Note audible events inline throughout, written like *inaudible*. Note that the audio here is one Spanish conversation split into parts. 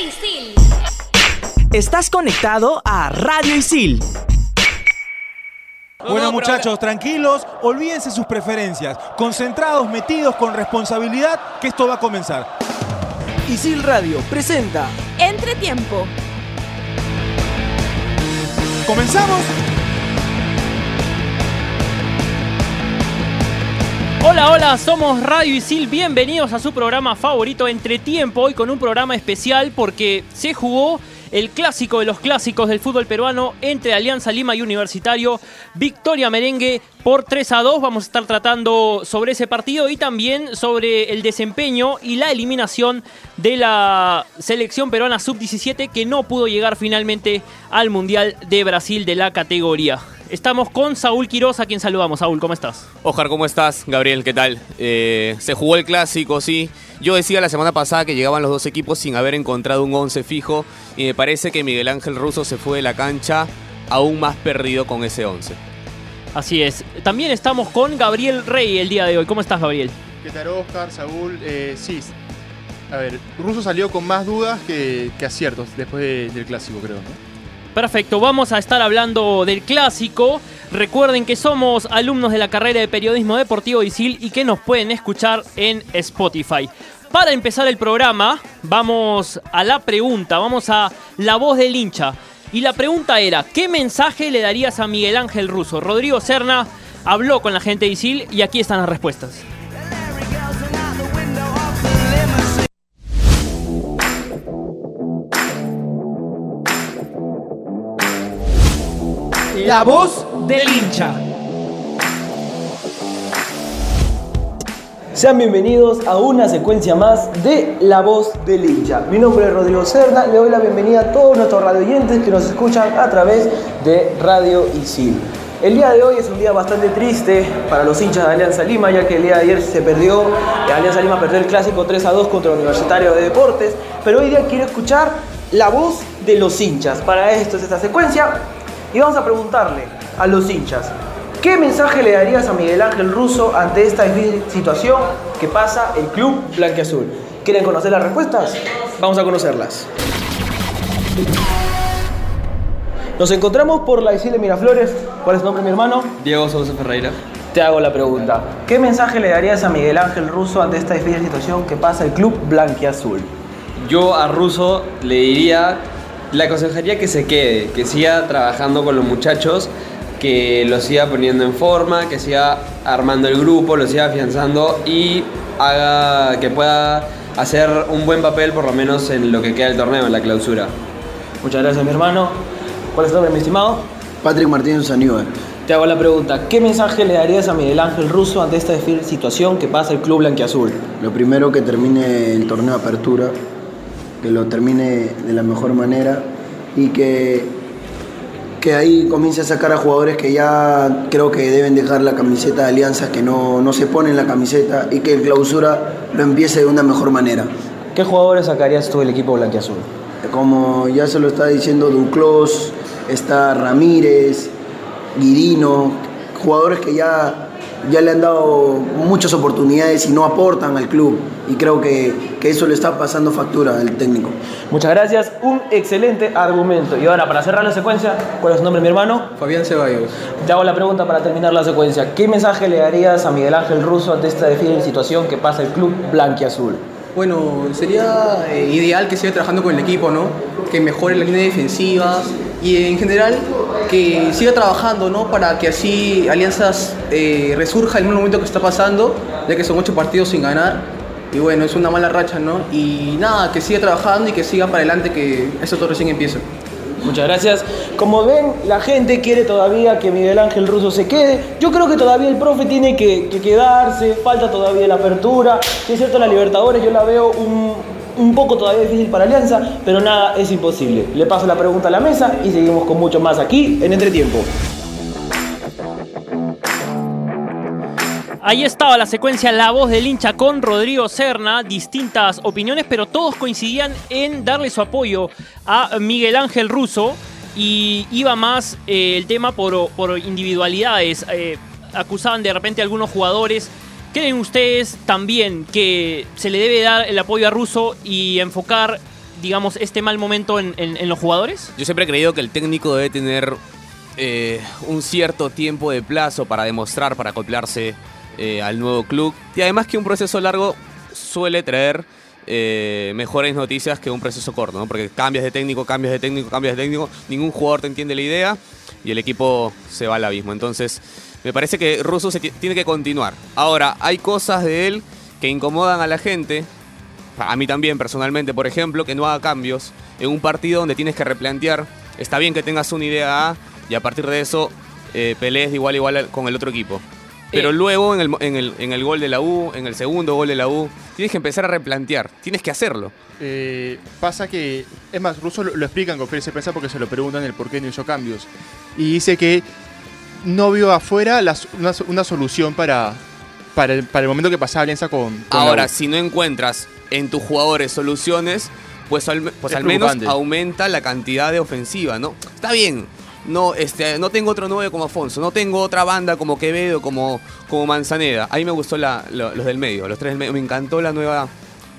Isil. Estás conectado a Radio Isil. Bueno muchachos, tranquilos, olvídense sus preferencias, concentrados, metidos con responsabilidad, que esto va a comenzar. Isil Radio presenta Entretiempo. ¿Comenzamos? Hola, hola, somos Radio Isil, bienvenidos a su programa favorito Entretiempo, hoy con un programa especial porque se jugó el clásico de los clásicos del fútbol peruano entre Alianza Lima y Universitario, victoria merengue por 3 a 2. Vamos a estar tratando sobre ese partido y también sobre el desempeño y la eliminación de la selección peruana sub-17 que no pudo llegar finalmente al Mundial de Brasil de la categoría. Estamos con Saúl Quiroz, a quien saludamos. Saúl, ¿cómo estás? Ojar, ¿cómo estás? Gabriel, ¿qué tal? Eh, se jugó el clásico, sí. Yo decía la semana pasada que llegaban los dos equipos sin haber encontrado un 11 fijo y me parece que Miguel Ángel Russo se fue de la cancha aún más perdido con ese 11. Así es. También estamos con Gabriel Rey el día de hoy. ¿Cómo estás, Gabriel? ¿Qué tal, Oscar, Saúl? Eh, sí, a ver, Russo salió con más dudas que, que aciertos después de- del clásico, creo. ¿no? Perfecto, vamos a estar hablando del clásico. Recuerden que somos alumnos de la carrera de periodismo deportivo ISIL y que nos pueden escuchar en Spotify. Para empezar el programa, vamos a la pregunta, vamos a la voz del hincha. Y la pregunta era, ¿qué mensaje le darías a Miguel Ángel Russo? Rodrigo Serna habló con la gente de ISIL y aquí están las respuestas. La voz del hincha. Sean bienvenidos a una secuencia más de La Voz del Hincha. Mi nombre es Rodrigo Cerda, le doy la bienvenida a todos nuestros radioyentes que nos escuchan a través de Radio Isil. El día de hoy es un día bastante triste para los hinchas de Alianza Lima, ya que el día de ayer se perdió, eh, Alianza Lima perdió el clásico 3 a 2 contra el Universitario de Deportes, pero hoy día quiero escuchar la voz de los hinchas. Para esto es esta secuencia y vamos a preguntarle a los hinchas, ¿Qué mensaje le darías a Miguel Ángel Russo ante esta difícil situación que pasa el club blanqueazul? ¿Quieren conocer las respuestas? Vamos a conocerlas. Nos encontramos por la Isla de Miraflores. ¿Cuál es tu nombre, mi hermano? Diego Sousa Ferreira. Te hago la pregunta. ¿Qué mensaje le darías a Miguel Ángel Russo ante esta difícil situación que pasa el club blanqueazul? Yo a Russo le diría, le aconsejaría que se quede, que siga trabajando con los muchachos, que los siga poniendo en forma, que siga armando el grupo, lo siga afianzando y haga que pueda hacer un buen papel por lo menos en lo que queda del torneo, en la clausura. Muchas gracias, mi hermano. ¿Cuál es tu nombre, mi estimado? Patrick Martínez Aníbal. Te hago la pregunta. ¿Qué mensaje le darías a Miguel Ángel Russo ante esta difícil situación que pasa el club blanqueazul? Lo primero que termine el torneo de apertura, que lo termine de la mejor manera y que, que ahí comience a sacar a jugadores que ya creo que deben dejar la camiseta de Alianza, que no, no se ponen la camiseta y que el clausura lo empiece de una mejor manera. ¿Qué jugadores sacarías tú del equipo blanqueazul? Como ya se lo está diciendo Duclos, está Ramírez, Guirino, jugadores que ya, ya le han dado muchas oportunidades y no aportan al club. Y creo que, que eso le está pasando factura al técnico. Muchas gracias, un excelente argumento. Y ahora, para cerrar la secuencia, ¿cuál es tu nombre, mi hermano? Fabián Ceballos. Te hago la pregunta para terminar la secuencia. ¿Qué mensaje le darías a Miguel Ángel Russo ante esta difícil situación que pasa el club blanquiazul? Bueno, sería eh, ideal que siga trabajando con el equipo, ¿no? Que mejore las líneas defensivas y en general que siga trabajando, ¿no? Para que así Alianzas eh, resurja en un momento que está pasando, ya que son ocho partidos sin ganar. Y bueno, es una mala racha, ¿no? Y nada, que siga trabajando y que siga para adelante, que esto todo recién empieza. Muchas gracias. Como ven, la gente quiere todavía que Miguel Ángel Russo se quede. Yo creo que todavía el profe tiene que, que quedarse, falta todavía la apertura. Si es cierto, la Libertadores yo la veo un, un poco todavía difícil para Alianza, pero nada es imposible. Le paso la pregunta a la mesa y seguimos con mucho más aquí en Entretiempo. Ahí estaba la secuencia La voz del hincha con Rodrigo Serna, distintas opiniones, pero todos coincidían en darle su apoyo a Miguel Ángel Russo y iba más eh, el tema por, por individualidades. Eh, acusaban de repente a algunos jugadores. ¿Creen ustedes también que se le debe dar el apoyo a Russo y enfocar digamos, este mal momento en, los jugadores? Yo siempre he creído que el técnico debe tener eh, un cierto tiempo de plazo para demostrar, para acoplarse eh, al nuevo club. Y además que un proceso largo suele traer eh, mejores noticias que un proceso corto, ¿no? Porque cambias de técnico, cambias de técnico, cambias de técnico, ningún jugador te entiende la idea y el equipo se va al abismo. Entonces, me parece que Russo se ti- tiene que continuar. Ahora, hay cosas de él que incomodan a la gente, a mí también personalmente, por ejemplo, que no haga cambios en un partido donde tienes que replantear. Está bien que tengas una idea A y a partir de eso eh, pelees de igual a igual al- con el otro equipo. Pero Eh. luego en el, en, el, en el gol de la U, en el segundo gol de la U, tienes que empezar a replantear. Tienes que hacerlo. Eh, pasa que, es más, Russo lo, lo explica en conferencia de prensa porque se lo preguntan el por qué no hizo cambios. Y dice que no vio afuera las- una, una solución para, para, el, para el momento que pasaba Alianza con, Ahora, si no encuentras en tus jugadores soluciones, pues al, pues Es al menos aumenta la cantidad de ofensiva, ¿no? Está bien. No, este, no tengo otro 9 como Afonso, no tengo otra banda como Quevedo, como, como Manzaneda. Ahí me gustó la- lo- los del medio, los tres del medio. Me encantó la nueva,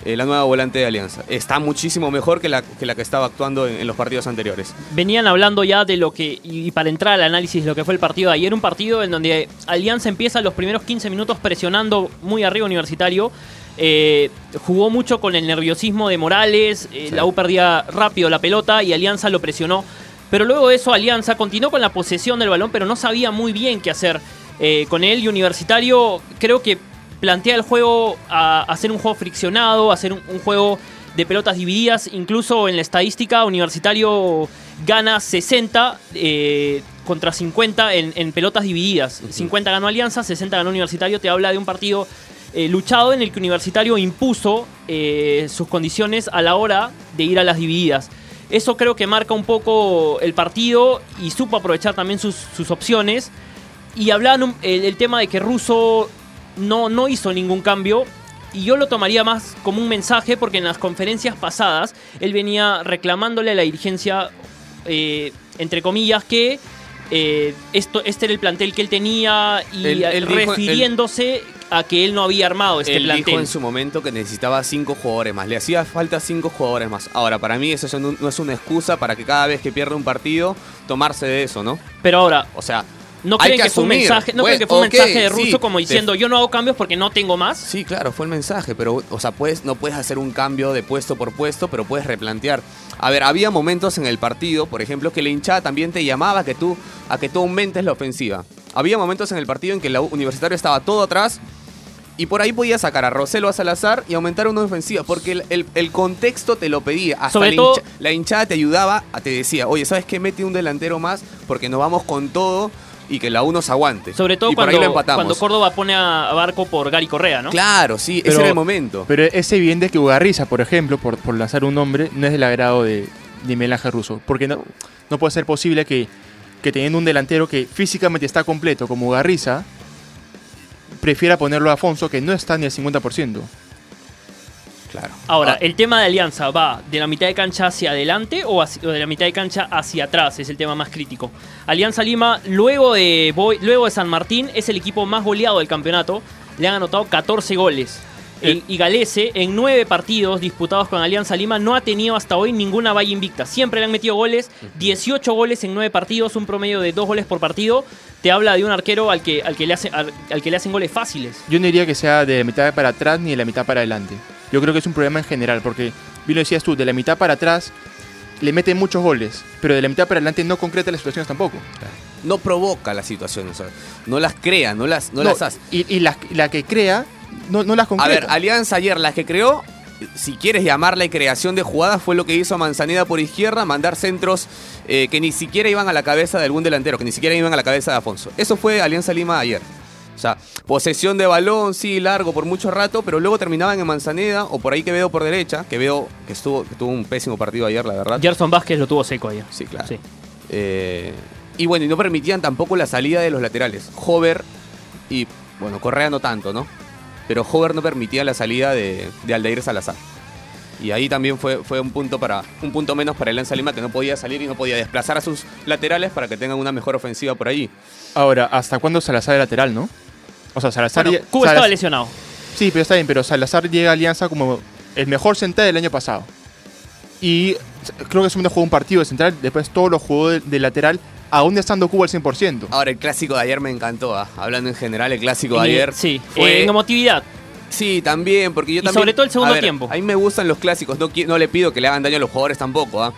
eh, la nueva volante de Alianza. Está muchísimo mejor que la que, la que estaba actuando en, en los partidos anteriores. Venían hablando ya de lo que, y para entrar al análisis de lo que fue el partido de ayer, un partido en donde Alianza empieza los primeros 15 minutos presionando muy arriba Universitario. Eh, jugó mucho con el nerviosismo de Morales, eh, Sí. la U perdía rápido la pelota y Alianza lo presionó. Pero luego de eso Alianza continuó con la posesión del balón, pero no sabía muy bien qué hacer con él. Y Universitario creo que plantea el juego a hacer un juego friccionado, a hacer un, un juego de pelotas divididas. Incluso en la estadística, Universitario gana 60 eh, contra 50 en, en pelotas divididas. 50 ganó Alianza, 60 ganó Universitario. Te habla de un partido eh, luchado en el que Universitario impuso eh, sus condiciones a la hora de ir a las divididas. Eso creo que marca un poco el partido y supo aprovechar también sus, sus opciones. Y hablaban un- el, el tema de que Russo no, no hizo ningún cambio. Y yo lo tomaría más como un mensaje porque en las conferencias pasadas él venía reclamándole a la dirigencia, eh, entre comillas, que eh, esto, este era el plantel que él tenía y Él- él dijo- él- refiriéndose a que él no había armado este Él plantel. dijo en su momento que necesitaba cinco jugadores más. Le hacía falta cinco jugadores más. Ahora, para mí eso no no es una excusa para que cada vez que pierde un partido tomarse de eso, ¿no? Pero ahora, O sea, ¿no creen que, fue un mensaje, ¿no creen que fue un mensaje de sí, Russo como te- diciendo yo no hago cambios porque no tengo más? Sí, claro, fue el mensaje, pero, o sea, puedes, no puedes hacer un cambio de puesto por puesto, pero puedes replantear. A ver, había momentos en el partido, por ejemplo, que la hinchada también te llamaba a que tú, a que tú aumentes la ofensiva. Había momentos en el partido en que el universitario estaba todo atrás y por ahí podías sacar a Roselo a Salazar y aumentar una ofensiva, porque el, el- el contexto te lo pedía. Hasta Sobre la, todo- hincha- la hinchada te ayudaba, a- te decía, oye, ¿sabes qué? Mete un delantero más porque nos vamos con todo y que la U nos aguante. Sobre todo y cuando, cuando Córdoba pone a Barco por Gary Correa, ¿no? Claro, sí, ese era el momento. Pero es evidente que Ugarriza, por ejemplo, por, por lanzar un nombre, no es del agrado de, de Miguel Ángel Russo. Porque no, no puede ser posible que, que teniendo un delantero que físicamente está completo como Ugarriza, prefiera ponerlo a Afonso que no está ni al 50%. Claro. Ahora, Ah, ¿el tema de Alianza va de la mitad de cancha hacia adelante o, hacia- o de la mitad de cancha hacia atrás? Es el tema más crítico. Alianza Lima, luego de, Boy- luego de San Martín, es el equipo más goleado del campeonato. Le han anotado 14 goles. El- Y Galese, en nueve partidos disputados con Alianza Lima, no ha tenido hasta hoy ninguna valla invicta. Siempre le han metido goles, 18 goles en nueve partidos, un promedio de dos goles por partido. Te habla de un arquero al que, al que, le, hace- al- al que le hacen goles fáciles. Yo no diría que sea de la mitad para atrás ni de la mitad para adelante. Yo creo que es un problema en general, porque, bien lo decías tú, de la mitad para atrás le meten muchos goles, pero de la mitad para adelante no concreta las situaciones tampoco. no provoca las situaciones, o sea, no las crea, no las, no No, las hace. y, y la, la que crea, no, no las A concreta. ver, Alianza ayer, las que creó, si quieres llamarle creación de jugadas, fue lo que hizo Manzaneda por izquierda, mandar centros eh, que ni siquiera iban a la cabeza de algún delantero, que ni siquiera iban a la cabeza de Afonso. Eso fue Alianza Lima ayer. O sea, posesión de balón, sí, largo por mucho rato, pero luego terminaban en Manzaneda o por ahí que veo por derecha, que veo que estuvo, que tuvo un pésimo partido ayer, la verdad. Gerson Vázquez lo tuvo seco ayer. Sí, claro. Sí. Eh, y bueno, y no permitían tampoco la salida de los laterales. Hover y, bueno, Correa no tanto, ¿no? Pero Hover no permitía la salida de, de Aldair Salazar. Y ahí también fue, fue un punto para un punto menos para el Alianza Lima que no podía salir y no podía desplazar a sus laterales para que tengan una mejor ofensiva por allí. Ahora, ¿hasta cuándo Salazar de lateral, no? O sea, Salazar... Bueno, Cuba Salaz- estaba lesionado. Sí, pero está bien, pero Salazar llega a Alianza como el mejor central del año pasado. y creo que solamente jugó un partido de central, después todos los jugó de, de lateral, aún estando Cuba al 100%. Ahora, el clásico de ayer me encantó. ah. Hablando en general, el clásico de Y- ayer. Sí, fue- en emotividad. Sí, también, porque yo Y también. sobre todo el segundo a ver, tiempo. A mí me gustan los clásicos, no, no le pido que le hagan daño a los jugadores tampoco, ¿ah?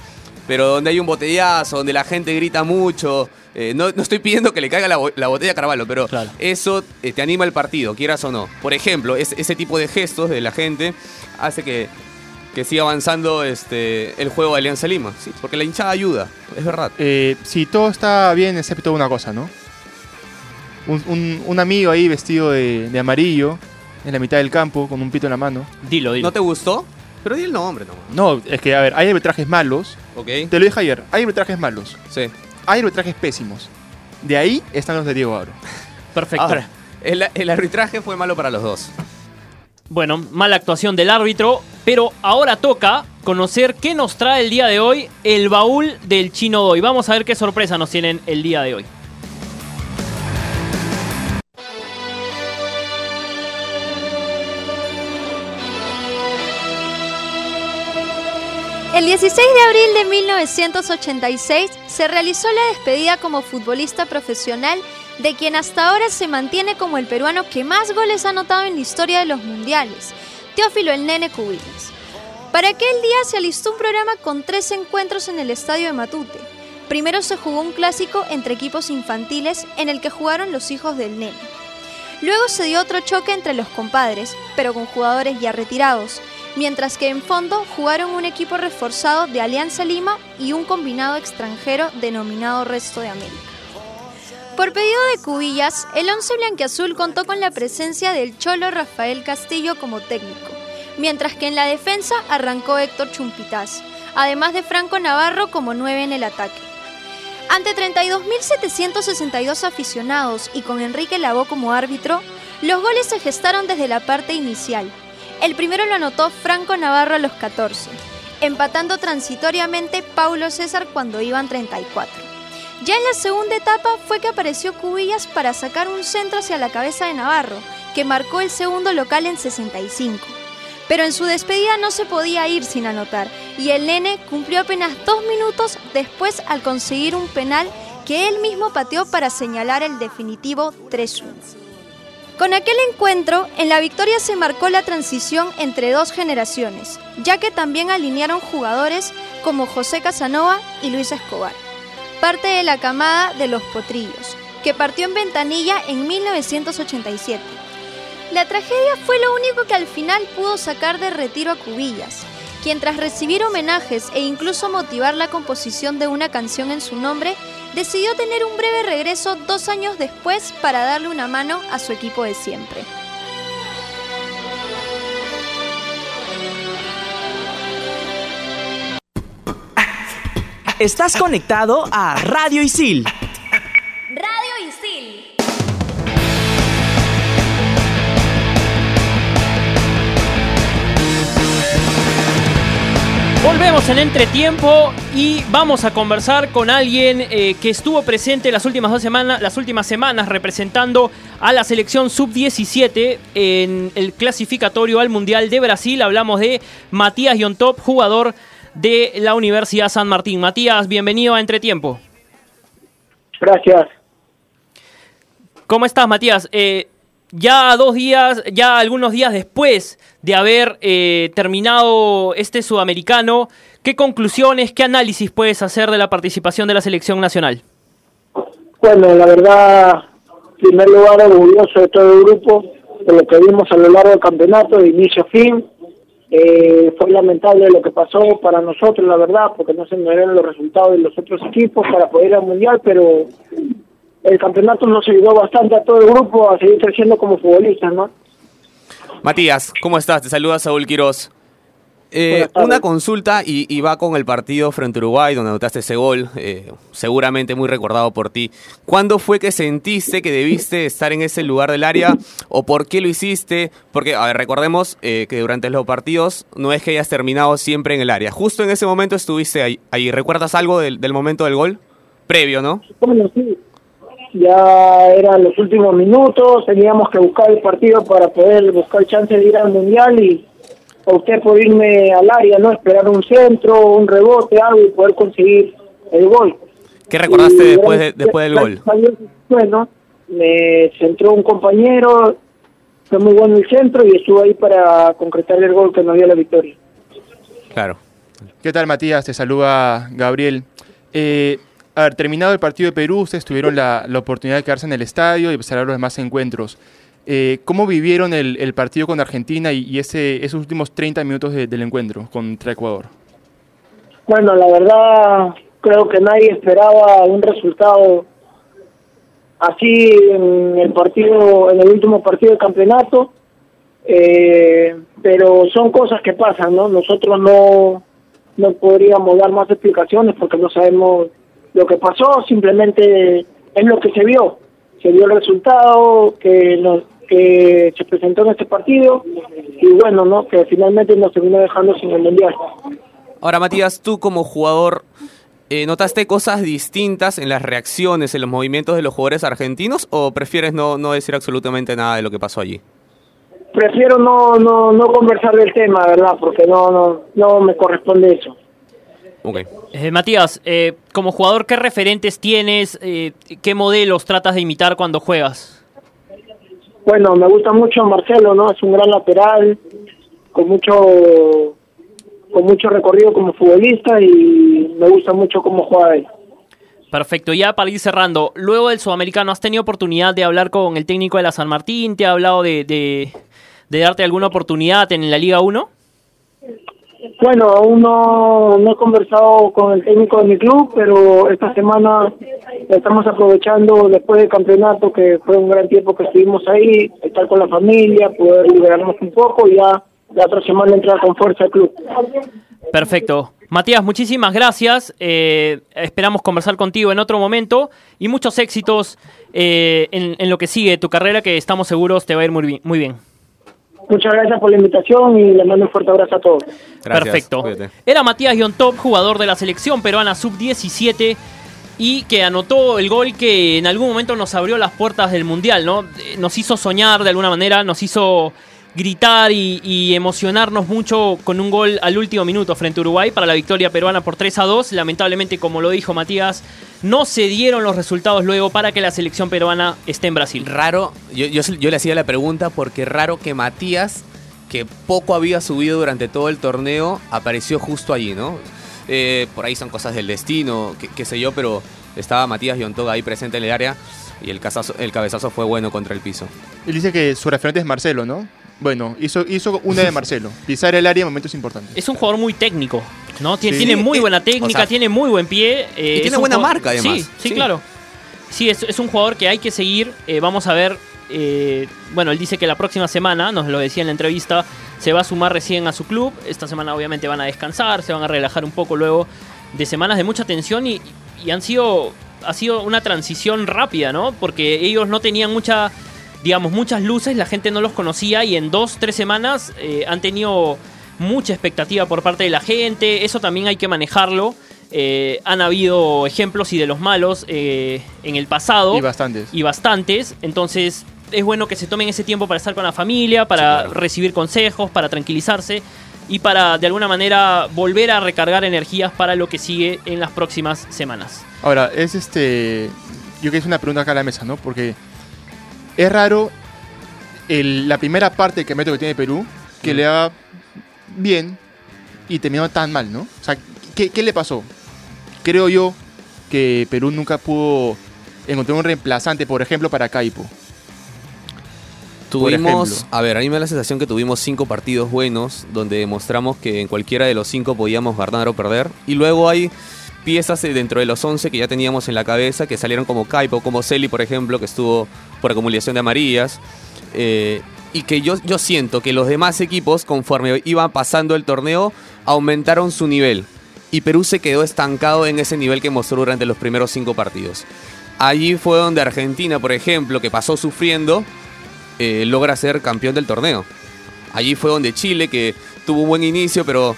Pero donde hay un botellazo, donde la gente grita mucho. eh, no, no estoy pidiendo que le caiga la, la botella a Carvalho, pero Claro. eso eh, te anima el partido, quieras o no. Por ejemplo, es- ese tipo de gestos de la gente hace que, que siga avanzando este, el juego de Alianza Lima. Sí, porque la hinchada ayuda, es verdad. Eh, sí, todo está bien excepto una cosa, ¿no? Un, un- un amigo ahí vestido de, de amarillo en la mitad del campo con un pito en la mano. Dilo, dilo. ¿No te gustó? Pero di el nombre nomás. No, es que, a ver, hay arbitrajes malos. ¿Ok? Te lo dije ayer, hay arbitrajes malos. Sí. Hay arbitrajes pésimos. De ahí están los de Diego Aro. Perfecto. Ahora, el, el arbitraje fue malo para los dos. Bueno, mala actuación del árbitro, pero ahora toca conocer qué nos trae el día de hoy el baúl del Chino Doy. Vamos a ver qué sorpresa nos tienen el día de hoy. El 16 de abril de 1986 se realizó la despedida como futbolista profesional de quien hasta ahora se mantiene como el peruano que más goles ha anotado en la historia de los mundiales, Teófilo el Nene Cubillas. Para aquel día se alistó un programa con tres encuentros en el estadio de Matute. Primero se jugó un clásico entre equipos infantiles en el que jugaron los hijos del Nene. Luego se dio otro choque entre los compadres, pero con jugadores ya retirados, mientras que en fondo jugaron un equipo reforzado de Alianza Lima y un combinado extranjero denominado Resto de América. Por pedido de Cubillas, el once blanquiazul contó con la presencia del cholo Rafael Castillo como técnico, mientras que en la defensa arrancó Héctor Chumpitaz, además de Franco Navarro como nueve en el ataque. Ante 32.762 aficionados y con Enrique Lavó como árbitro, los goles se gestaron desde la parte inicial. El primero lo anotó Franco Navarro a los 14, empatando transitoriamente Paulo César cuando iban 34. Ya en la segunda etapa fue que apareció Cubillas para sacar un centro hacia la cabeza de Navarro, que marcó el segundo local en 65. Pero en su despedida no se podía ir sin anotar, y el nene cumplió apenas dos minutos después al conseguir un penal que él mismo pateó para señalar el definitivo 3-1. Con aquel encuentro, en la victoria se marcó la transición entre dos generaciones, ya que también alinearon jugadores como José Casanova y Luis Escobar, parte de la camada de los Potrillos, que partió en Ventanilla en 1987. La tragedia fue lo único que al final pudo sacar de retiro a Cubillas, quien tras recibir homenajes e incluso motivar la composición de una canción en su nombre, decidió tener un breve regreso dos años después para darle una mano a su equipo de siempre. Estás conectado a Radio Isil. Volvemos en entretiempo y vamos a conversar con alguien eh, que estuvo presente las últimas dos semanas, las últimas semanas representando a la selección sub-17 en el clasificatorio al Mundial de Brasil. Hablamos de Matías Yontop, jugador de la Universidad San Martín. Matías, bienvenido a Entretiempo. Gracias. ¿Cómo estás, Matías? Eh, ya dos días, ya algunos días después de haber eh, terminado este sudamericano, ¿qué conclusiones, qué análisis puedes hacer de la participación de la selección nacional? Bueno, la verdad, en primer lugar, orgulloso de todo el grupo, de lo que vimos a lo largo del campeonato, de inicio a fin. Eh, fue lamentable lo que pasó para nosotros, la verdad, porque no se nos dieron los resultados de los otros equipos para poder ir al Mundial, pero el campeonato nos ayudó bastante a todo el grupo a seguir creciendo como futbolistas, ¿no? Matías, ¿cómo estás? Te saluda Saúl Quirós. Eh, una consulta y, y va con el partido frente a Uruguay, donde anotaste ese gol, eh, seguramente muy recordado por ti. ¿Cuándo fue que sentiste que debiste estar en ese lugar del área o por qué lo hiciste? Porque, a ver, recordemos eh, que durante los partidos no es que hayas terminado siempre en el área. Justo en ese momento estuviste ahí. ahí. ¿Recuerdas algo del, del momento del gol? Previo, ¿no? Bueno, sí. Ya eran los últimos minutos, teníamos que buscar el partido para poder buscar chance de ir al Mundial y opté por irme al área, ¿no? Esperar un centro, un rebote, algo y poder conseguir el gol. ¿Qué recordaste Y después, de- después del gol? Bueno, me centró un compañero, fue muy bueno el centro y estuve ahí para concretar el gol que nos dio la victoria. Claro. ¿Qué tal, Matías? Te saluda Gabriel. Eh, a ver, terminado el partido de Perú, ustedes tuvieron la, la oportunidad de quedarse en el estadio y empezar a los demás encuentros. Eh, ¿Cómo vivieron el, el partido con Argentina y, y ese, esos últimos 30 minutos de- del encuentro contra Ecuador? Bueno, la verdad creo que nadie esperaba un resultado así en el partido, en el último partido del campeonato, eh, pero son cosas que pasan, ¿no? Nosotros no no podríamos dar más explicaciones porque no sabemos lo que pasó, simplemente es lo que se vio, se vio el resultado que nos que se presentó en este partido y bueno, ¿no? Que finalmente nos terminó dejando sin el mundial. Ahora, Matías, tú como jugador, eh, ¿notaste cosas distintas en las reacciones, en los movimientos de los jugadores argentinos o prefieres no, no decir absolutamente nada de lo que pasó allí? prefiero no, no, no conversar del tema, ¿verdad? Porque no, no, no me corresponde eso. Eh, Matías, eh, como jugador, ¿qué referentes tienes? Eh, ¿Qué modelos tratas de imitar cuando juegas? Bueno, me gusta mucho Marcelo, ¿no? Es un gran lateral, con mucho con mucho recorrido como futbolista y me gusta mucho cómo juega él. Perfecto, ya para ir cerrando, luego del Sudamericano, ¿has tenido oportunidad de hablar con el técnico de la San Martín? ¿Te ha hablado de, de, de darte alguna oportunidad en la Liga 1? Bueno, aún no, no he conversado con el técnico de mi club, pero esta semana estamos aprovechando después del campeonato, que fue un gran tiempo que estuvimos ahí, estar con la familia, poder liberarnos un poco y ya la otra semana entrar con fuerza al club. Perfecto. Matías, muchísimas gracias. Eh, esperamos conversar contigo en otro momento y muchos éxitos eh, en, en lo que sigue tu carrera, que estamos seguros te va a ir muy bien. Muy bien. Muchas gracias por la invitación y le mando un fuerte abrazo a todos. Perfecto. Era Matías Yontop, jugador de la selección peruana sub-17 y que anotó el gol que en algún momento nos abrió las puertas del Mundial, ¿no? Eh, Nos hizo soñar de alguna manera, nos hizo gritar y, y emocionarnos mucho con un gol al último minuto frente a Uruguay para la victoria peruana por 3 a 2. Lamentablemente, como lo dijo Matías, no se dieron los resultados luego para que la selección peruana esté en Brasil. Raro, yo, yo, yo le hacía la pregunta porque raro que Matías, que poco había subido durante todo el torneo, apareció justo allí, ¿no? Eh, por ahí son cosas del destino, qué, sé yo, pero estaba Matías Yontoga ahí presente en el área y el, cazazo- el cabezazo fue bueno contra el piso. Él dice que su referente es Marcelo, ¿no? Bueno, hizo, hizo una de Marcelo. Pisar el área en momentos importantes. Es un jugador muy técnico, ¿no? Tiene, Sí. tiene muy buena o técnica, sea, tiene muy buen pie. eh, y tiene un buena jugador- marca, además. Sí, sí, Sí. claro. Sí, es, es un jugador que hay que seguir. eh, vamos a ver. eh, bueno, él dice que la próxima semana, nos lo decía en la entrevista, se va a sumar recién a su club. Esta semana obviamente van a descansar, se van a relajar un poco luego de semanas de mucha tensión y, y han sido ha sido una transición rápida, ¿no? Porque ellos no tenían mucha digamos, muchas luces, la gente no los conocía y en dos, tres semanas eh, han tenido mucha expectativa por parte de la gente, eso también hay que manejarlo. Eh, han habido ejemplos y de los malos eh, en el pasado. Y bastantes. Y bastantes, entonces es bueno que se tomen ese tiempo para estar con la familia, para recibir consejos, para tranquilizarse y para de alguna manera volver a recargar energías para lo que sigue en las próximas semanas. Ahora, es este. Yo que es una pregunta acá a la mesa, ¿no? Porque es raro el- la primera parte del campeonato que tiene Perú que Mm. le va bien y terminó tan mal, ¿no? O sea, ¿qué, qué le pasó? Creo yo que Perú nunca pudo encontrar un reemplazante, por ejemplo, para Caipo. Tuvimos, ejemplo. a ver, a mí me da la sensación que tuvimos cinco partidos buenos donde demostramos que en cualquiera de los cinco podíamos ganar o perder. Y luego hay piezas eh, dentro de los 11 que ya teníamos en la cabeza que salieron como Kaipo, como Celi, por ejemplo, que estuvo por acumulación de amarillas. Eh, y que yo, yo siento que los demás equipos, conforme iban pasando el torneo, aumentaron su nivel. Y Perú se quedó estancado en ese nivel que mostró durante los primeros cinco partidos. Allí fue donde Argentina, por ejemplo, que pasó sufriendo, eh, logra ser campeón del torneo. Allí fue donde Chile, que tuvo un buen inicio, pero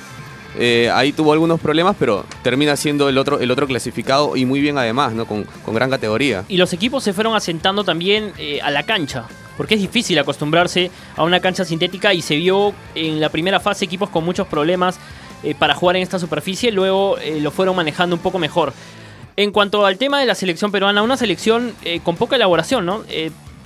eh, ahí tuvo algunos problemas, pero termina siendo el otro, el otro clasificado y muy bien además, ¿no? Con, con gran categoría. Y los equipos se fueron asentando también eh, a la cancha. porque es difícil acostumbrarse a una cancha sintética y se vio en la primera fase equipos con muchos problemas eh, para jugar en esta superficie, luego lo fueron manejando un poco mejor. En cuanto al tema de la selección peruana, una selección con poca elaboración, ¿no?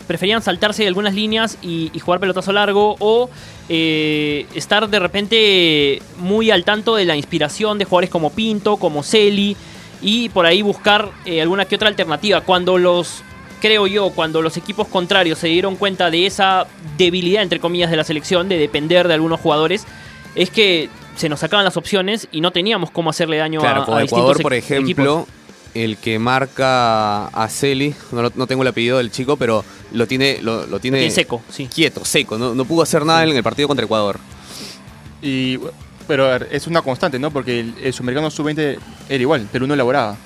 Preferían saltarse algunas líneas y, y jugar pelotazo largo o eh, estar de repente muy al tanto de la inspiración de jugadores como Pinto, como Celi y por ahí buscar eh, alguna que otra alternativa. Cuando los, creo yo, cuando los equipos contrarios se dieron cuenta de esa debilidad, entre comillas, de la selección, de depender de algunos jugadores, es que se nos sacaban las opciones y no teníamos cómo hacerle daño Claro, a, a Ecuador, distintos por ejemplo, equipos. El que marca a Celi, no, no tengo el apellido del chico, pero lo tiene, lo, lo tiene, tiene seco, sí. quieto, seco. No, no pudo hacer nada en el partido contra Ecuador. Y, pero a ver, es una constante, ¿no? Porque el, el sudamericano sub-20 era igual, Perú no elaboraba.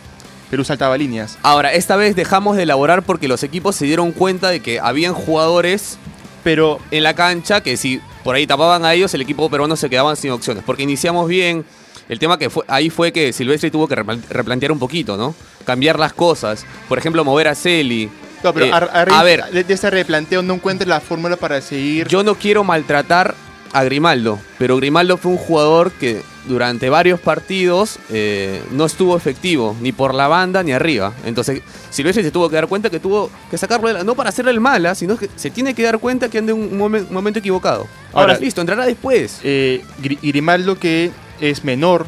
Perú saltaba líneas. Ahora, esta vez dejamos de elaborar porque los equipos se dieron cuenta de que habían jugadores pero en la cancha que si por ahí tapaban a ellos, el equipo peruano se quedaban sin opciones. Porque iniciamos bien. El tema que fue, ahí fue que Silvestre tuvo que replan- replantear un poquito, ¿no? Cambiar las cosas. Por ejemplo, mover a Celi. No, pero Eh, a, a raíz a ver, de, ese replanteo no encuentres la fórmula para seguir. Yo no quiero maltratar a Grimaldo, pero Grimaldo fue un jugador que durante varios partidos eh, no estuvo efectivo, ni por la banda ni arriba. Entonces, Silvestre se tuvo que dar cuenta que tuvo que sacarlo, de la- no para hacerle el mala, sino que se tiene que dar cuenta que anda en un, momen- un momento equivocado. Ahora, Ahora- listo, entrará después. Eh, Gri- Grimaldo, que es menor,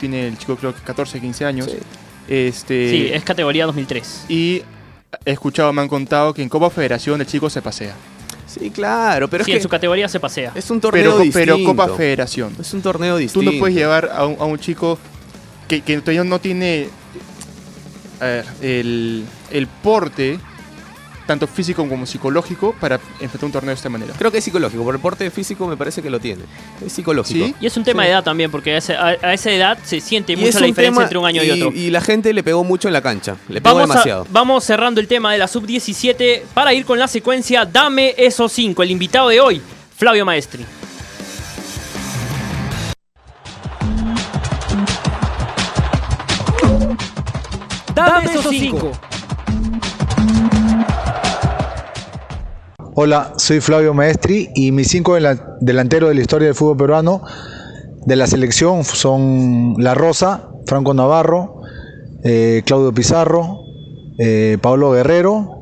tiene el chico creo que 14, 15 años. Este, Sí, es categoría 2003. Y he escuchado, me han contado que en Copa Federación el chico se pasea. Sí, claro, pero sí, es en que su categoría se pasea. es un torneo Pero, distinto. pero Copa Federación. Es un torneo Tú distinto. no puedes llevar a un, a un chico que, que todavía no tiene a ver, el, el porte, tanto físico como psicológico, para enfrentar un torneo de esta manera. Creo que es psicológico, por el porte físico me parece que lo tiene. Es psicológico. ¿Sí? Y es un tema Sí. de edad también, porque a esa, a- a esa edad se siente Y mucho la diferencia tema- entre un año y, otro. Y la gente le pegó mucho en la cancha. Le pegó Vamos, a- demasiado. vamos cerrando el tema de la sub-17 para ir con la secuencia Dame esos 5. El invitado de hoy, Flavio Maestri. Dame esos 5. Hola, soy Flavio Maestri y mis cinco dela- delanteros de la historia del fútbol peruano de la selección son La Rosa, Franco Navarro, eh, Claudio Pizarro, eh, Pablo Guerrero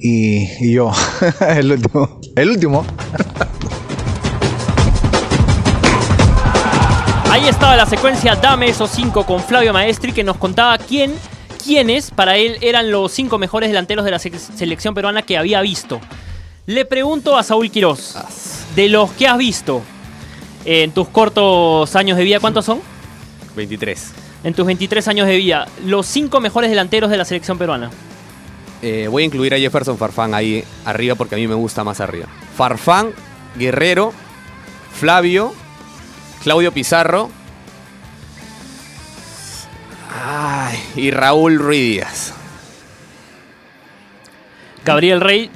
y, y yo, *laughs* el último. El último. Ahí estaba la secuencia Dame esos 5 con Flavio Maestri que nos contaba quién, quiénes para él eran los cinco mejores delanteros de la se- selección peruana que había visto. Le pregunto a Saúl Quirós, de los que has visto en tus cortos años de vida, ¿cuántos son? 23. En tus 23 años de vida, los cinco mejores delanteros de la selección peruana. Eh, voy a incluir a Jefferson Farfán ahí arriba porque a mí me gusta más arriba. Farfán, Guerrero, Flavio, Claudio Pizarro. Ay, y Raúl Ruiz Díaz. Gabriel Rey,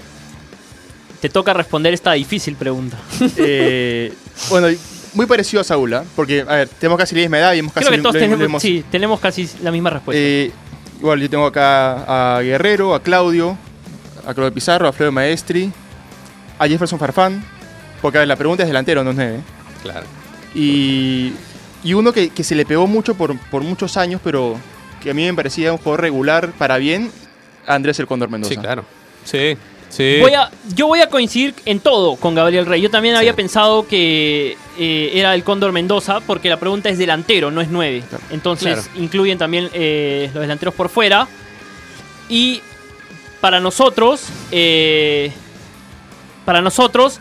te toca responder esta difícil pregunta. *laughs* Eh, bueno, muy parecido a Saúl, ¿ah? porque, a ver, tenemos casi la misma edad y hemos casi Creo que todos lo- lo- lo tenemos, sí, tenemos casi la misma respuesta. Eh, igual yo tengo acá a Guerrero, a Claudio, a Claudio Pizarro, a Flavio Maestri, a Jefferson Farfán, porque a ver, la pregunta es delantero, no es nueve. Claro. Y, y uno que, que se le pegó mucho por, por muchos años, pero que a mí me parecía un jugador regular para bien, Andrés el Cóndor Mendoza. Sí, claro. Sí, sí. Voy a, yo voy a coincidir en todo con Gabriel Rey. Yo también había pensado que eh, era el Cóndor Mendoza, porque la pregunta es delantero, no es nueve. Entonces Claro. incluyen también eh, los delanteros por fuera. Y para nosotros, eh, para nosotros,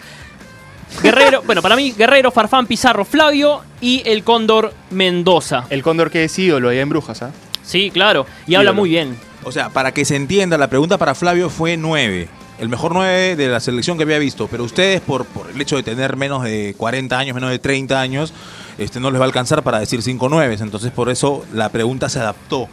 Guerrero, *laughs* bueno, para mí, Guerrero, Farfán, Pizarro, Flavio y el Cóndor Mendoza. El Cóndor que es ídolo allá en Brujas, ¿ah? Sí, claro. Y habla muy bien. O sea, para que se entienda, la pregunta para Flavio fue 9. El mejor 9 de la selección que había visto. Pero ustedes, por, por el hecho de tener menos de 40 años, menos de 30 años, este, no les va a alcanzar para decir 5 9. Entonces, por eso la pregunta se adaptó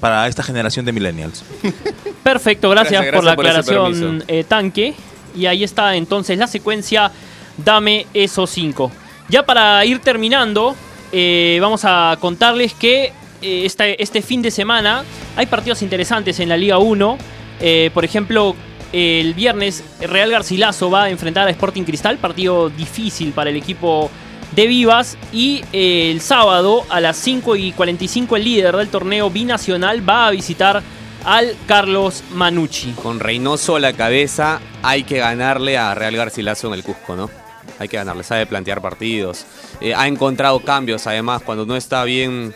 para esta generación de millennials. *laughs* Perfecto, gracias, Gracias, por la por aclaración, eh, Tanque. Y ahí está entonces la secuencia Dame esos 5. Ya para ir terminando, eh, vamos a contarles que eh, este, este fin de semana hay partidos interesantes en la Liga 1. Eh, por ejemplo, el viernes Real Garcilaso va a enfrentar a Sporting Cristal, partido difícil para el equipo de Vivas. Y eh, el sábado a las 5 y 45 el líder del torneo binacional va a visitar al Carlos Manucci. Con Reynoso a la cabeza hay que ganarle a Real Garcilaso en el Cusco, ¿no? Hay que ganarle, sabe plantear partidos. Eh, ha encontrado cambios además cuando no está bien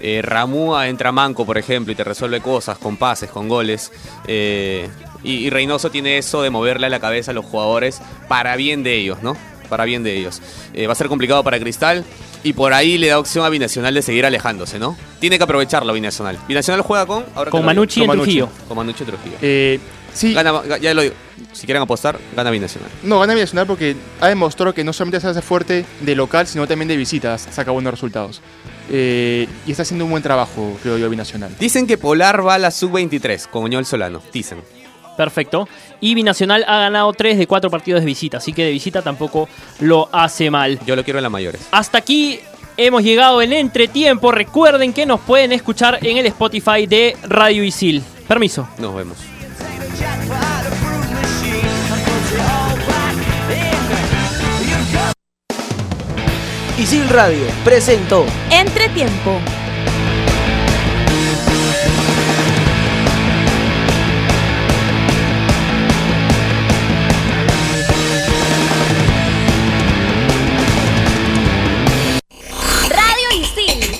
eh, Ramúa entra manco, por ejemplo, y te resuelve cosas con pases, con goles. Eh, y, y Reynoso tiene eso de moverle a la cabeza a los jugadores para bien de ellos, ¿no? Para bien de ellos. Eh, va a ser complicado para Cristal y por ahí le da opción a Binacional de seguir alejándose, ¿no? Tiene que aprovecharlo Binacional. Binacional juega con... ahora Con lo digo. Manucci Trujillo. Con Manucci en Trujillo. Eh, sí. Gana- ya lo digo. Si quieren apostar, gana Binacional. No, gana Binacional porque ha demostrado que no solamente se hace fuerte de local, sino también de visitas, saca buenos resultados. Eh, y está haciendo un buen trabajo, creo yo, Binacional. Dicen que Polar va a la sub-23 con Oñol Solano. Dicen. Perfecto. Y Binacional ha ganado 3 de 4 partidos de visita, así que de visita tampoco lo hace mal. Yo lo quiero en las mayores. Hasta aquí hemos llegado en entretiempo. Recuerden que nos pueden escuchar en el Spotify de Radio Isil. Permiso. Nos vemos. Isil Radio presentó Entretiempo.